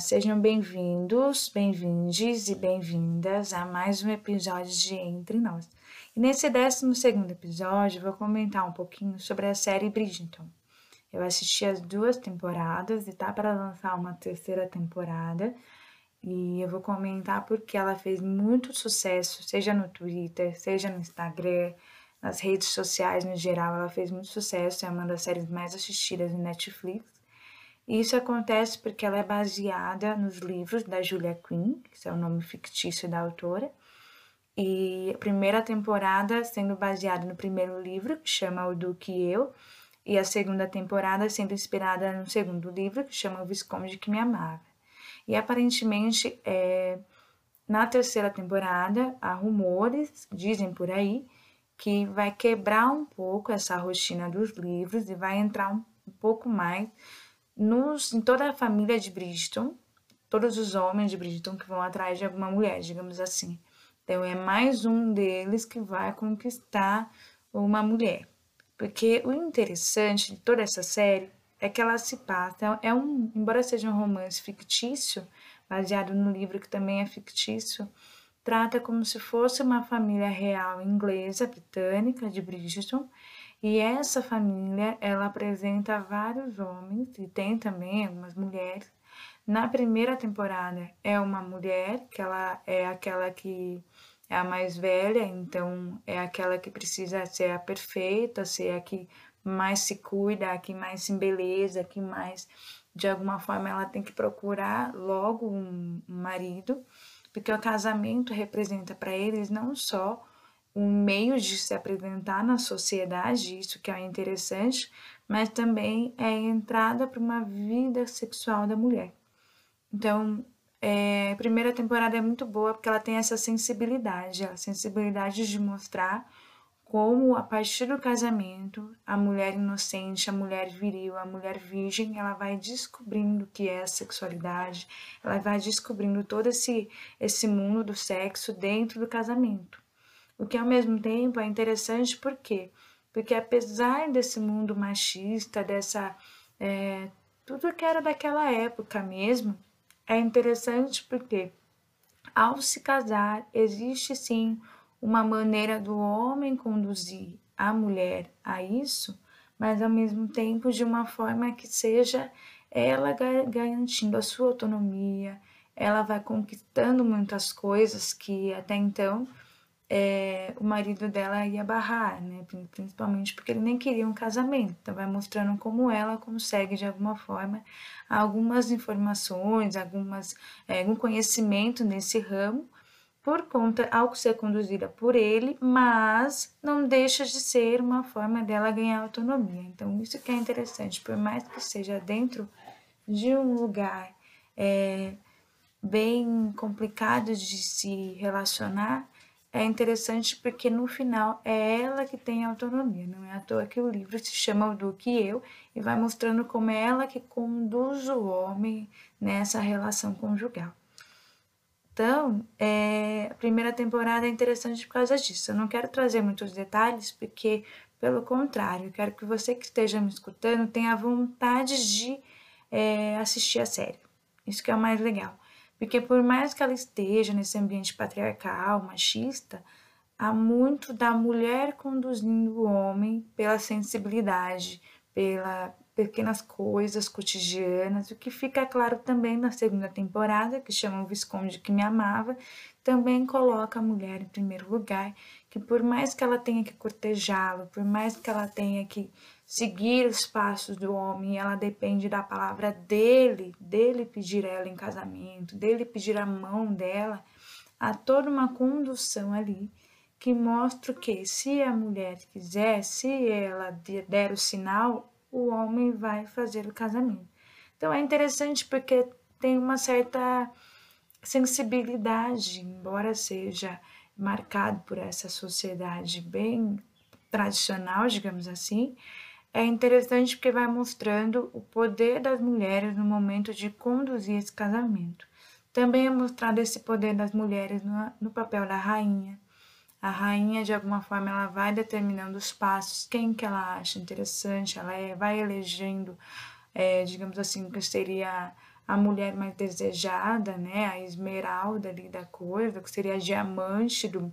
sejam bem-vindos, bem-vindes e bem-vindas a mais um episódio de Entre Nós. E nesse 12 segundo episódio, vou comentar um pouquinho sobre a série Bridgerton. Eu assisti as duas temporadas e tá para lançar uma terceira temporada. E eu vou comentar porque ela fez muito sucesso, seja no Twitter, seja no Instagram, nas redes sociais no geral. Ela fez muito sucesso, é uma das séries mais assistidas no Netflix. Isso acontece porque ela é baseada nos livros da Julia Quinn, que é o nome fictício da autora. E a primeira temporada sendo baseada no primeiro livro, que chama O Duque e Eu, e a segunda temporada sendo inspirada no segundo livro, que chama O Visconde que Me Amava. E aparentemente, é, na terceira temporada, há rumores, dizem por aí, que vai quebrar um pouco essa rotina dos livros e vai entrar um pouco mais nos, em toda a família de Bridgeton, todos os homens de Bridgeton que vão atrás de alguma mulher, digamos assim. Então é mais um deles que vai conquistar uma mulher. Porque o interessante de toda essa série é que ela se passa, é um, embora seja um romance fictício, baseado no livro que também é fictício, trata como se fosse uma família real inglesa, britânica, de Bridgeton, e essa família, ela apresenta vários homens e tem também algumas mulheres. Na primeira temporada é uma mulher, que ela é aquela que é a mais velha, então é aquela que precisa ser a perfeita, ser a que mais se cuida, a que mais se embeleza, a que mais, de alguma forma, ela tem que procurar logo um marido, porque o casamento representa para eles não só um meio de se apresentar na sociedade, isso que é interessante, mas também é a entrada para uma vida sexual da mulher. Então, é, a primeira temporada é muito boa porque ela tem essa sensibilidade, a sensibilidade de mostrar como a partir do casamento a mulher inocente, a mulher viril, a mulher virgem, ela vai descobrindo o que é a sexualidade, ela vai descobrindo todo esse esse mundo do sexo dentro do casamento. O que ao mesmo tempo é interessante por quê? Porque apesar desse mundo machista, dessa. É, tudo que era daquela época mesmo, é interessante porque ao se casar existe sim uma maneira do homem conduzir a mulher a isso, mas ao mesmo tempo de uma forma que seja ela garantindo a sua autonomia, ela vai conquistando muitas coisas que até então é, o marido dela ia barrar, né? Principalmente porque ele nem queria um casamento. Então vai mostrando como ela consegue de alguma forma algumas informações, algumas é, algum conhecimento nesse ramo por conta ao ser conduzida por ele, mas não deixa de ser uma forma dela ganhar autonomia. Então isso que é interessante, por mais que seja dentro de um lugar é, bem complicado de se relacionar, é interessante porque no final é ela que tem autonomia, não é à toa que o livro se chama O Duque e Eu e vai mostrando como é ela que conduz o homem nessa relação conjugal. Então, é, a primeira temporada é interessante por causa disso. Eu não quero trazer muitos detalhes, porque, pelo contrário, quero que você que esteja me escutando tenha vontade de é, assistir a série. Isso que é o mais legal. Porque por mais que ela esteja nesse ambiente patriarcal, machista, há muito da mulher conduzindo o homem pela sensibilidade, pela pequenas coisas cotidianas, o que fica claro também na segunda temporada, que chama O Visconde que Me Amava, também coloca a mulher em primeiro lugar, que por mais que ela tenha que cortejá-lo, por mais que ela tenha que seguir os passos do homem, ela depende da palavra dele, dele pedir ela em casamento, dele pedir a mão dela. Há toda uma condução ali que mostra que se a mulher quiser, se ela der o sinal, o homem vai fazer o casamento. Então é interessante porque tem uma certa sensibilidade, embora seja marcado por essa sociedade bem tradicional, digamos assim, é interessante porque vai mostrando o poder das mulheres no momento de conduzir esse casamento. Também é mostrado esse poder das mulheres no, no papel da rainha. A rainha, de alguma forma, ela vai determinando os passos, quem que ela acha interessante, ela é, vai elegendo, é, digamos assim, que seria a mulher mais desejada, né, a esmeralda ali da coisa, que seria a diamante do,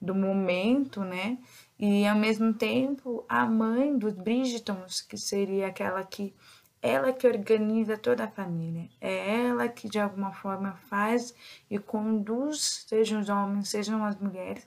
do momento, né, e ao mesmo tempo a mãe dos Bridgetons, que seria aquela que ela que organiza toda a família, é ela que de alguma forma faz e conduz, sejam os homens, sejam as mulheres,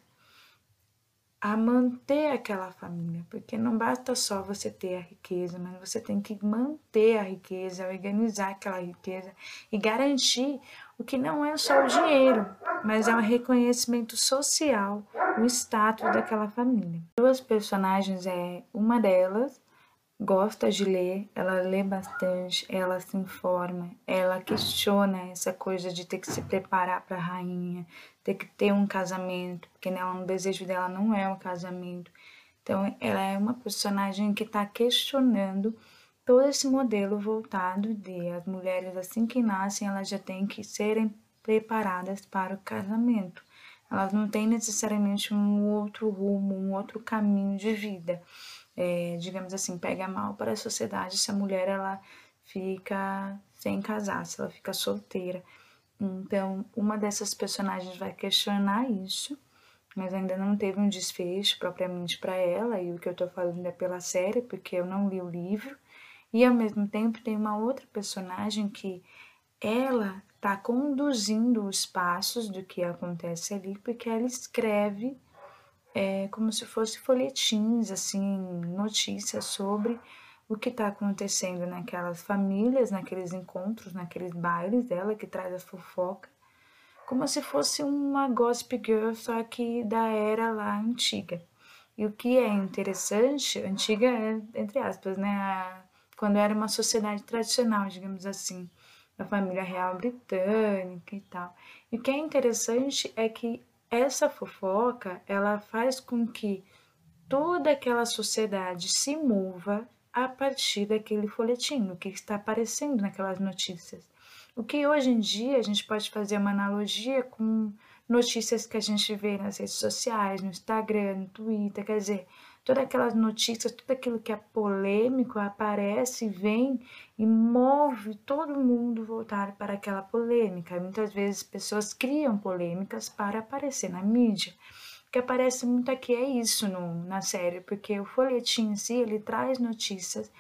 a manter aquela família, porque não basta só você ter a riqueza, mas você tem que manter a riqueza, organizar aquela riqueza e garantir o que não é só o dinheiro, mas é um reconhecimento social, o status daquela família. Duas personagens é uma delas gosta de ler, ela lê bastante, ela se informa, ela questiona essa coisa de ter que se preparar para a rainha, ter que ter um casamento, porque nela o desejo dela não é um casamento. Então ela é uma personagem que está questionando todo esse modelo voltado de as mulheres assim que nascem elas já têm que serem preparadas para o casamento. Elas não têm necessariamente um outro rumo, um outro caminho de vida é, digamos assim, pega mal para a sociedade se a mulher ela fica sem casar, se ela fica solteira. Então, uma dessas personagens vai questionar isso, mas ainda não teve um desfecho propriamente para ela, e o que eu tô falando é pela série, porque eu não li o livro. E ao mesmo tempo tem uma outra personagem que ela tá conduzindo os passos do que acontece ali, porque ela escreve é, como se fosse folhetins, assim, notícias sobre o que está acontecendo naquelas famílias, naqueles encontros, naqueles bailes dela que traz a fofoca, como se fosse uma gossip girl, só que da era lá antiga. E o que é interessante, antiga é, entre aspas, né, a, quando era uma sociedade tradicional, digamos assim, da família real britânica e tal. E o que é interessante é que essa fofoca, ela faz com que toda aquela sociedade se mova a partir daquele folhetim, o que está aparecendo naquelas notícias. O que hoje em dia a gente pode fazer uma analogia com notícias que a gente vê nas redes sociais, no Instagram, no Twitter, quer dizer, todas aquelas notícias, tudo aquilo que é polêmico aparece, vem e move todo mundo voltar para aquela polêmica. muitas vezes pessoas criam polêmicas para aparecer na mídia. O que aparece muito aqui é isso no, na série, porque o folhetim em si, ele traz notícias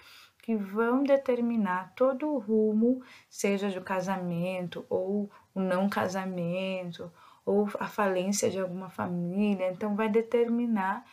que vão determinar todo o rumo, seja do casamento ou o não casamento, ou a falência de alguma família. Então, vai determinar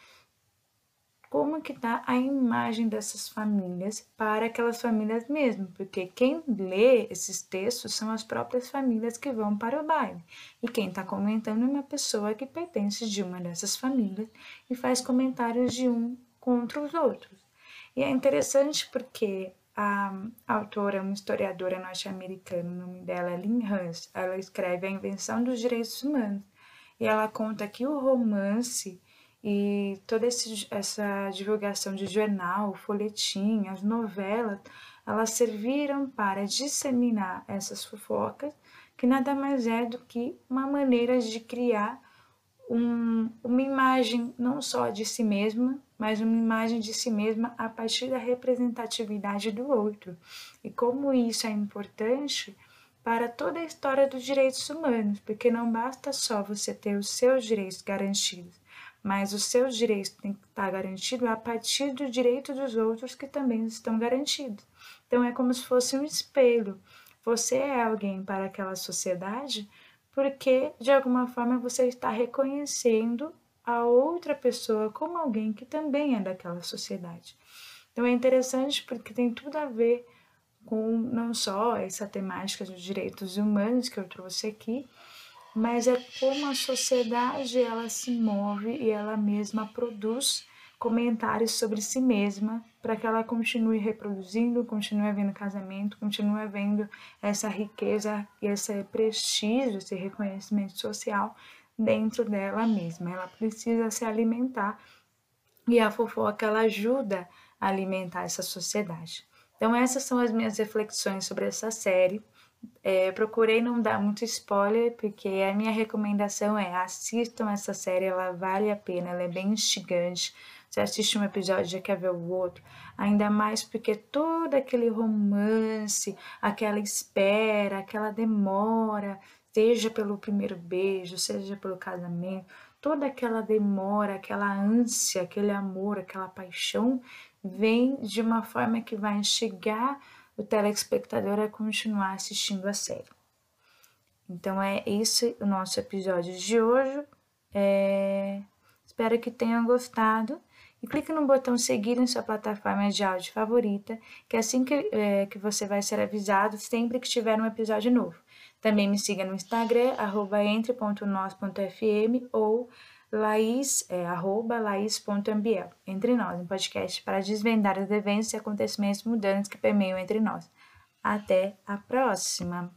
como que está a imagem dessas famílias para aquelas famílias mesmo, porque quem lê esses textos são as próprias famílias que vão para o baile. E quem está comentando é uma pessoa que pertence de uma dessas famílias e faz comentários de um contra os outros. E é interessante porque a autora, uma historiadora norte-americana, o nome dela é Lynn Hans, ela escreve A Invenção dos Direitos Humanos. E ela conta que o romance e toda esse, essa divulgação de jornal, folhetim, as novelas, elas serviram para disseminar essas fofocas, que nada mais é do que uma maneira de criar um, uma imagem não só de si mesma, mas uma imagem de si mesma a partir da representatividade do outro. E como isso é importante para toda a história dos direitos humanos, porque não basta só você ter os seus direitos garantidos, mas os seus direitos têm que estar garantidos a partir do direito dos outros que também estão garantidos. Então é como se fosse um espelho. Você é alguém para aquela sociedade porque de alguma forma você está reconhecendo a outra pessoa como alguém que também é daquela sociedade. Então é interessante porque tem tudo a ver com não só essa temática dos direitos humanos que eu trouxe aqui, mas é como a sociedade ela se move e ela mesma produz comentários sobre si mesma para que ela continue reproduzindo, continue havendo casamento, continue havendo essa riqueza e esse prestígio, esse reconhecimento social dentro dela mesma. Ela precisa se alimentar e a fofoca ela ajuda a alimentar essa sociedade. Então essas são as minhas reflexões sobre essa série. É, procurei não dar muito spoiler, porque a minha recomendação é assistam essa série, ela vale a pena, ela é bem instigante. Você assiste um episódio já quer ver o outro. Ainda mais porque todo aquele romance, aquela espera, aquela demora, seja pelo primeiro beijo, seja pelo casamento, toda aquela demora, aquela ânsia, aquele amor, aquela paixão, vem de uma forma que vai instigar o telespectador a continuar assistindo a série. Então é esse o nosso episódio de hoje. É... Espero que tenham gostado. E clique no botão seguir em sua plataforma de áudio favorita, que é assim que, é, que você vai ser avisado sempre que tiver um episódio novo. Também me siga no Instagram, entre.nos.fm ou Laís, é, arroba laís.ambiel, entre nós, um podcast para desvendar os eventos e acontecimentos mudantes que permeiam entre nós. Até a próxima!